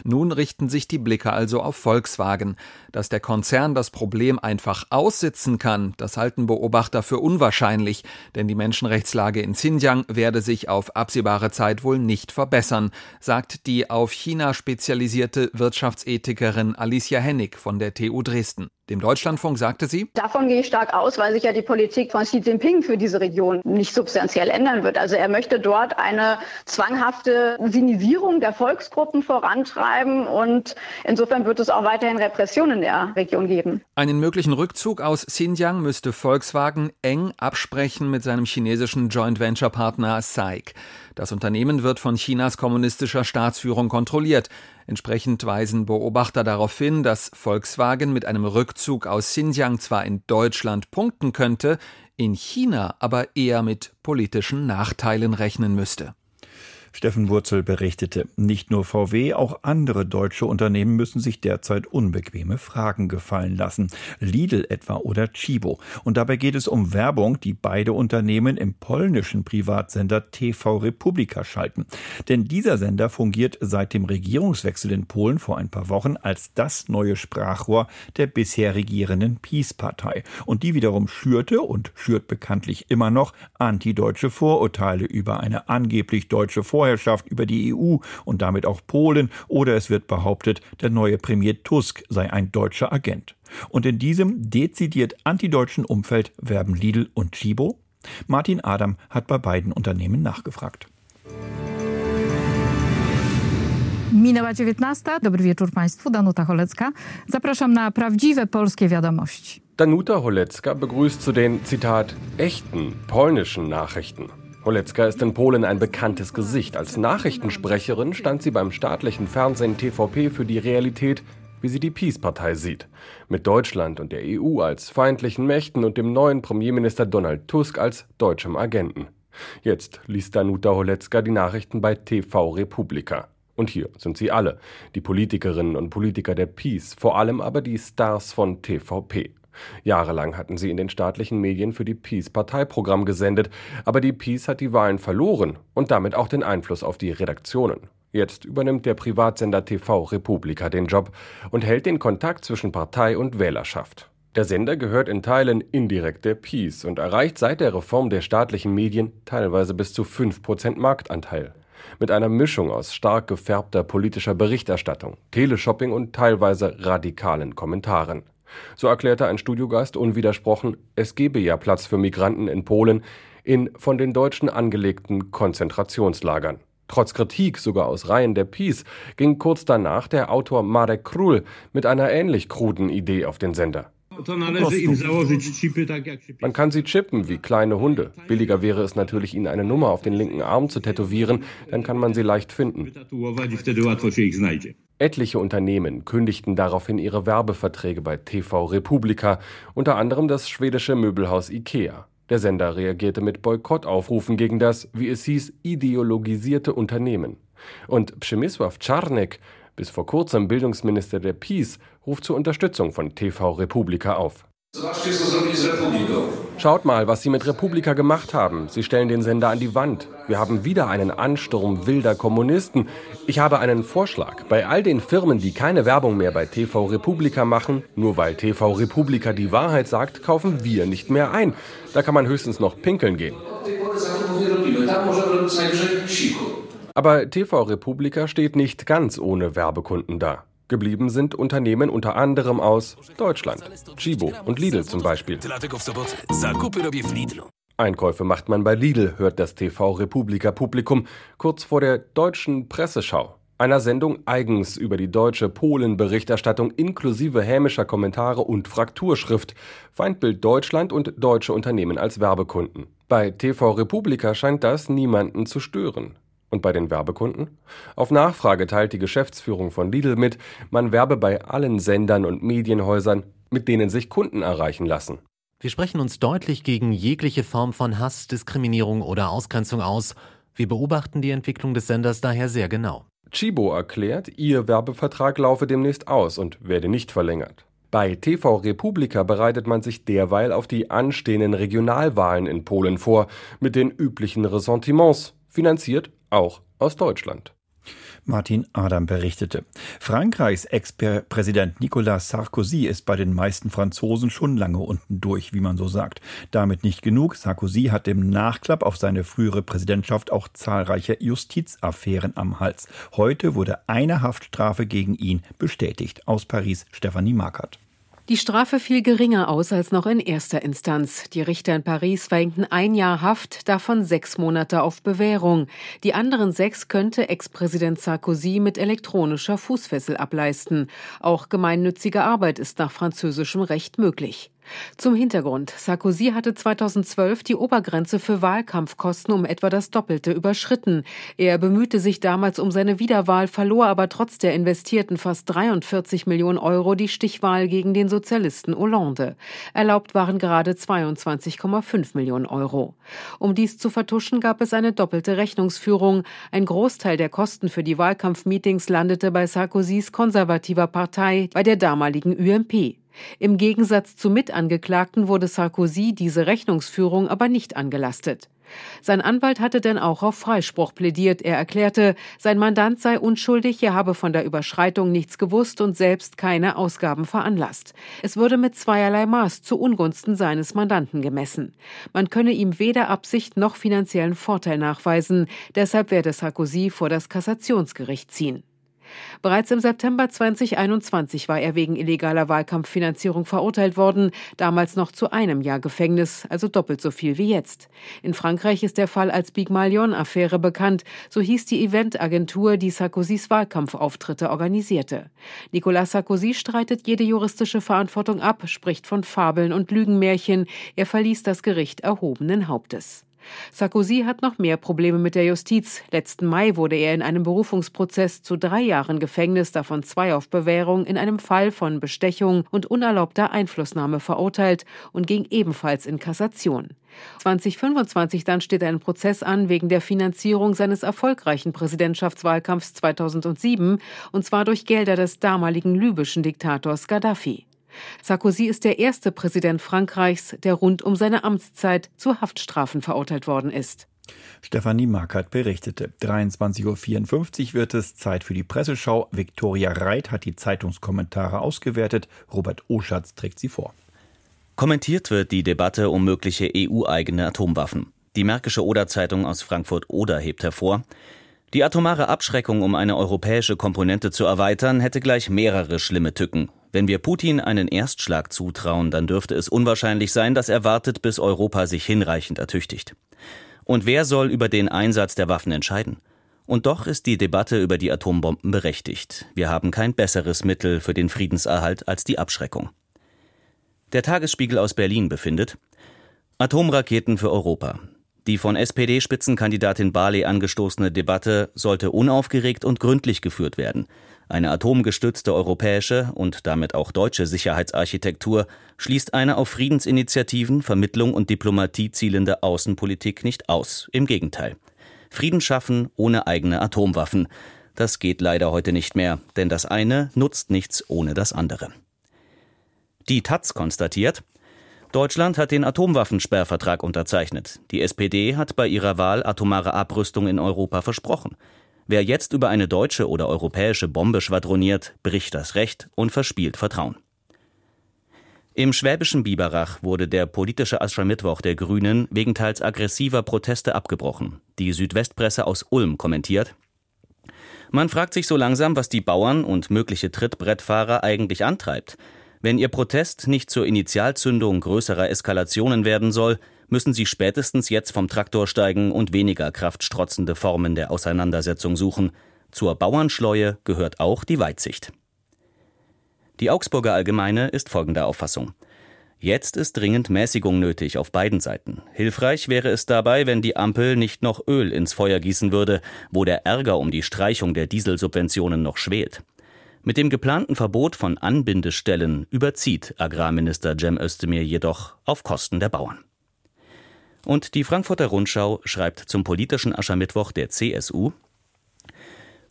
Nun richten sich die Blicke also auf Volkswagen. Dass der Konzern das Problem einfach aussitzen kann, das halten Beobachter für unwahrscheinlich, denn die Menschenrechtslage in Xinjiang werde sich auf absehbare Zeit wohl nicht verbessern, sagt die auf China spezialisierte Wirtschaftsethikerin Alicia Hennig von der TU Dresden. Dem Deutschlandfunk sagte sie, Davon gehe ich stark aus, weil sich ja die Politik von Xi Jinping für diese Region nicht substanziell ändern wird. Also er möchte dort eine zwanghafte Sinisierung der Volksgruppen vorantreiben und insofern wird es auch weiterhin Repressionen der Region geben. Einen möglichen Rückzug aus Xinjiang müsste Volkswagen eng absprechen mit seinem chinesischen Joint Venture Partner SAIC. Das Unternehmen wird von Chinas kommunistischer Staatsführung kontrolliert. Entsprechend weisen Beobachter darauf hin, dass Volkswagen mit einem Rückzug aus Xinjiang zwar in Deutschland punkten könnte, in China aber eher mit politischen Nachteilen rechnen müsste. Steffen Wurzel berichtete, nicht nur VW, auch andere deutsche Unternehmen müssen sich derzeit unbequeme Fragen gefallen lassen. Lidl etwa oder Chibo. Und dabei geht es um Werbung, die beide Unternehmen im polnischen Privatsender TV Republika schalten. Denn dieser Sender fungiert seit dem Regierungswechsel in Polen vor ein paar Wochen als das neue Sprachrohr der bisher regierenden PiS-Partei. Und die wiederum schürte und schürt bekanntlich immer noch antideutsche Vorurteile über eine angeblich deutsche Vorherrschaft Vorherrschaft über die EU und damit auch Polen, oder es wird behauptet, der neue Premier Tusk sei ein deutscher Agent. Und in diesem dezidiert antideutschen Umfeld werben Lidl und Chibo? Martin Adam hat bei beiden Unternehmen nachgefragt. Minęła 19. Dobry wieczór Państwu. Danuta Holecka. Zapraszam na prawdziwe polskie wiadomości. Danuta Holecka begrüßt zu den, Zitat, echten polnischen Nachrichten. Holecka ist in Polen ein bekanntes Gesicht. Als Nachrichtensprecherin stand sie beim staatlichen Fernsehen TVP für die Realität, wie sie die Peace-Partei sieht. Mit Deutschland und der EU als feindlichen Mächten und dem neuen Premierminister Donald Tusk als deutschem Agenten. Jetzt liest Danuta Holecka die Nachrichten bei TV Republika. Und hier sind sie alle, die Politikerinnen und Politiker der Peace, vor allem aber die Stars von TVP. Jahrelang hatten sie in den staatlichen Medien für die Peace Parteiprogramm gesendet, aber die Peace hat die Wahlen verloren und damit auch den Einfluss auf die Redaktionen. Jetzt übernimmt der Privatsender TV Republika den Job und hält den Kontakt zwischen Partei und Wählerschaft. Der Sender gehört in Teilen indirekt der Peace und erreicht seit der Reform der staatlichen Medien teilweise bis zu 5% Marktanteil mit einer Mischung aus stark gefärbter politischer Berichterstattung, Teleshopping und teilweise radikalen Kommentaren. So erklärte ein Studiogast unwidersprochen, es gebe ja Platz für Migranten in Polen in von den Deutschen angelegten Konzentrationslagern. Trotz Kritik sogar aus Reihen der Peace ging kurz danach der Autor Marek Król mit einer ähnlich kruden Idee auf den Sender. Man kann sie chippen wie kleine Hunde. Billiger wäre es natürlich, ihnen eine Nummer auf den linken Arm zu tätowieren, dann kann man sie leicht finden. Etliche Unternehmen kündigten daraufhin ihre Werbeverträge bei TV Republika, unter anderem das schwedische Möbelhaus IKEA. Der Sender reagierte mit Boykottaufrufen gegen das, wie es hieß, ideologisierte Unternehmen. Und Przemysław Czarnek, bis vor kurzem Bildungsminister der Peace, ruft zur Unterstützung von TV Republika auf. Schaut mal, was Sie mit Republika gemacht haben. Sie stellen den Sender an die Wand. Wir haben wieder einen Ansturm wilder Kommunisten. Ich habe einen Vorschlag. Bei all den Firmen, die keine Werbung mehr bei TV Republika machen, nur weil TV Republika die Wahrheit sagt, kaufen wir nicht mehr ein. Da kann man höchstens noch pinkeln gehen. Aber TV Republika steht nicht ganz ohne Werbekunden da. Geblieben sind Unternehmen unter anderem aus Deutschland, Chibo und Lidl zum Beispiel. Einkäufe macht man bei Lidl, hört das TV Republika Publikum kurz vor der deutschen Presseschau. Einer Sendung eigens über die deutsche Polen-Berichterstattung inklusive hämischer Kommentare und Frakturschrift. Feindbild Deutschland und deutsche Unternehmen als Werbekunden. Bei TV Republika scheint das niemanden zu stören. Und bei den Werbekunden? Auf Nachfrage teilt die Geschäftsführung von Lidl mit, man werbe bei allen Sendern und Medienhäusern, mit denen sich Kunden erreichen lassen. Wir sprechen uns deutlich gegen jegliche Form von Hass, Diskriminierung oder Ausgrenzung aus. Wir beobachten die Entwicklung des Senders daher sehr genau. Chibo erklärt, ihr Werbevertrag laufe demnächst aus und werde nicht verlängert. Bei TV Republika bereitet man sich derweil auf die anstehenden Regionalwahlen in Polen vor, mit den üblichen Ressentiments, finanziert auch aus Deutschland. Martin Adam berichtete. Frankreichs Ex-Präsident Nicolas Sarkozy ist bei den meisten Franzosen schon lange unten durch, wie man so sagt. Damit nicht genug. Sarkozy hat im Nachklapp auf seine frühere Präsidentschaft auch zahlreiche Justizaffären am Hals. Heute wurde eine Haftstrafe gegen ihn bestätigt. Aus Paris Stefanie Markert. Die Strafe fiel geringer aus als noch in erster Instanz. Die Richter in Paris verhängten ein Jahr Haft, davon sechs Monate auf Bewährung. Die anderen sechs könnte Ex-Präsident Sarkozy mit elektronischer Fußfessel ableisten. Auch gemeinnützige Arbeit ist nach französischem Recht möglich. Zum Hintergrund. Sarkozy hatte 2012 die Obergrenze für Wahlkampfkosten um etwa das Doppelte überschritten. Er bemühte sich damals um seine Wiederwahl, verlor aber trotz der investierten fast 43 Millionen Euro die Stichwahl gegen den Sozialisten Hollande. Erlaubt waren gerade 22,5 Millionen Euro. Um dies zu vertuschen, gab es eine doppelte Rechnungsführung. Ein Großteil der Kosten für die Wahlkampfmeetings landete bei Sarkozys konservativer Partei, bei der damaligen UMP. Im Gegensatz zu Mitangeklagten wurde Sarkozy diese Rechnungsführung aber nicht angelastet. Sein Anwalt hatte denn auch auf Freispruch plädiert. Er erklärte, sein Mandant sei unschuldig, er habe von der Überschreitung nichts gewusst und selbst keine Ausgaben veranlasst. Es würde mit zweierlei Maß zu Ungunsten seines Mandanten gemessen. Man könne ihm weder Absicht noch finanziellen Vorteil nachweisen, deshalb werde Sarkozy vor das Kassationsgericht ziehen. Bereits im September 2021 war er wegen illegaler Wahlkampffinanzierung verurteilt worden, damals noch zu einem Jahr Gefängnis, also doppelt so viel wie jetzt. In Frankreich ist der Fall als Big Malion-Affäre bekannt, so hieß die Eventagentur, die Sarkozys Wahlkampfauftritte organisierte. Nicolas Sarkozy streitet jede juristische Verantwortung ab, spricht von Fabeln und Lügenmärchen, er verließ das Gericht erhobenen Hauptes. Sarkozy hat noch mehr Probleme mit der Justiz. Letzten Mai wurde er in einem Berufungsprozess zu drei Jahren Gefängnis, davon zwei auf Bewährung, in einem Fall von Bestechung und unerlaubter Einflussnahme verurteilt und ging ebenfalls in Kassation. 2025 dann steht ein Prozess an wegen der Finanzierung seines erfolgreichen Präsidentschaftswahlkampfs 2007, und zwar durch Gelder des damaligen libyschen Diktators Gaddafi. Sarkozy ist der erste Präsident Frankreichs, der rund um seine Amtszeit zu Haftstrafen verurteilt worden ist. Stefanie Markert berichtete. 23.54 Uhr wird es Zeit für die Presseschau. Viktoria Reit hat die Zeitungskommentare ausgewertet. Robert Oschatz trägt sie vor. Kommentiert wird die Debatte um mögliche EU-eigene Atomwaffen. Die Märkische Oder-Zeitung aus Frankfurt-Oder hebt hervor, die atomare Abschreckung, um eine europäische Komponente zu erweitern, hätte gleich mehrere schlimme Tücken. Wenn wir Putin einen Erstschlag zutrauen, dann dürfte es unwahrscheinlich sein, dass er wartet, bis Europa sich hinreichend ertüchtigt. Und wer soll über den Einsatz der Waffen entscheiden? Und doch ist die Debatte über die Atombomben berechtigt. Wir haben kein besseres Mittel für den Friedenserhalt als die Abschreckung. Der Tagesspiegel aus Berlin befindet Atomraketen für Europa. Die von SPD-Spitzenkandidatin Barley angestoßene Debatte sollte unaufgeregt und gründlich geführt werden. Eine atomgestützte europäische und damit auch deutsche Sicherheitsarchitektur schließt eine auf Friedensinitiativen, Vermittlung und Diplomatie zielende Außenpolitik nicht aus. Im Gegenteil. Frieden schaffen ohne eigene Atomwaffen. Das geht leider heute nicht mehr, denn das eine nutzt nichts ohne das andere. Die Taz konstatiert, Deutschland hat den Atomwaffensperrvertrag unterzeichnet. Die SPD hat bei ihrer Wahl atomare Abrüstung in Europa versprochen. Wer jetzt über eine deutsche oder europäische Bombe schwadroniert, bricht das Recht und verspielt Vertrauen. Im schwäbischen Biberach wurde der politische Aschermittwoch der Grünen wegen teils aggressiver Proteste abgebrochen. Die Südwestpresse aus Ulm kommentiert, man fragt sich so langsam, was die Bauern und mögliche Trittbrettfahrer eigentlich antreibt. Wenn Ihr Protest nicht zur Initialzündung größerer Eskalationen werden soll, müssen Sie spätestens jetzt vom Traktor steigen und weniger kraftstrotzende Formen der Auseinandersetzung suchen. Zur Bauernschleue gehört auch die Weitsicht. Die Augsburger Allgemeine ist folgender Auffassung. Jetzt ist dringend Mäßigung nötig auf beiden Seiten. Hilfreich wäre es dabei, wenn die Ampel nicht noch Öl ins Feuer gießen würde, wo der Ärger um die Streichung der Dieselsubventionen noch schwelt. Mit dem geplanten Verbot von Anbindestellen überzieht Agrarminister Cem Özdemir jedoch auf Kosten der Bauern. Und die Frankfurter Rundschau schreibt zum politischen Aschermittwoch der CSU,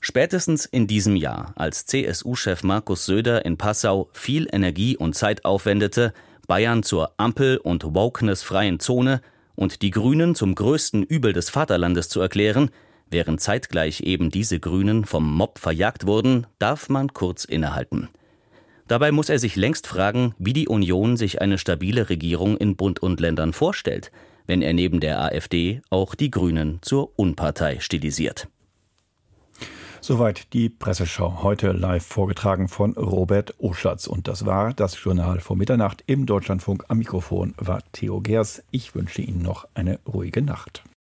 Spätestens in diesem Jahr, als CSU-Chef Markus Söder in Passau viel Energie und Zeit aufwendete, Bayern zur Ampel- und Wokeness-freien Zone und die Grünen zum größten Übel des Vaterlandes zu erklären, Während zeitgleich eben diese Grünen vom Mob verjagt wurden, darf man kurz innehalten. Dabei muss er sich längst fragen, wie die Union sich eine stabile Regierung in Bund und Ländern vorstellt, wenn er neben der AfD auch die Grünen zur Unpartei stilisiert. Soweit die Presseschau. Heute live vorgetragen von Robert Oschatz. Und das war das Journal vor Mitternacht im Deutschlandfunk. Am Mikrofon war Theo Gers. Ich wünsche Ihnen noch eine ruhige Nacht.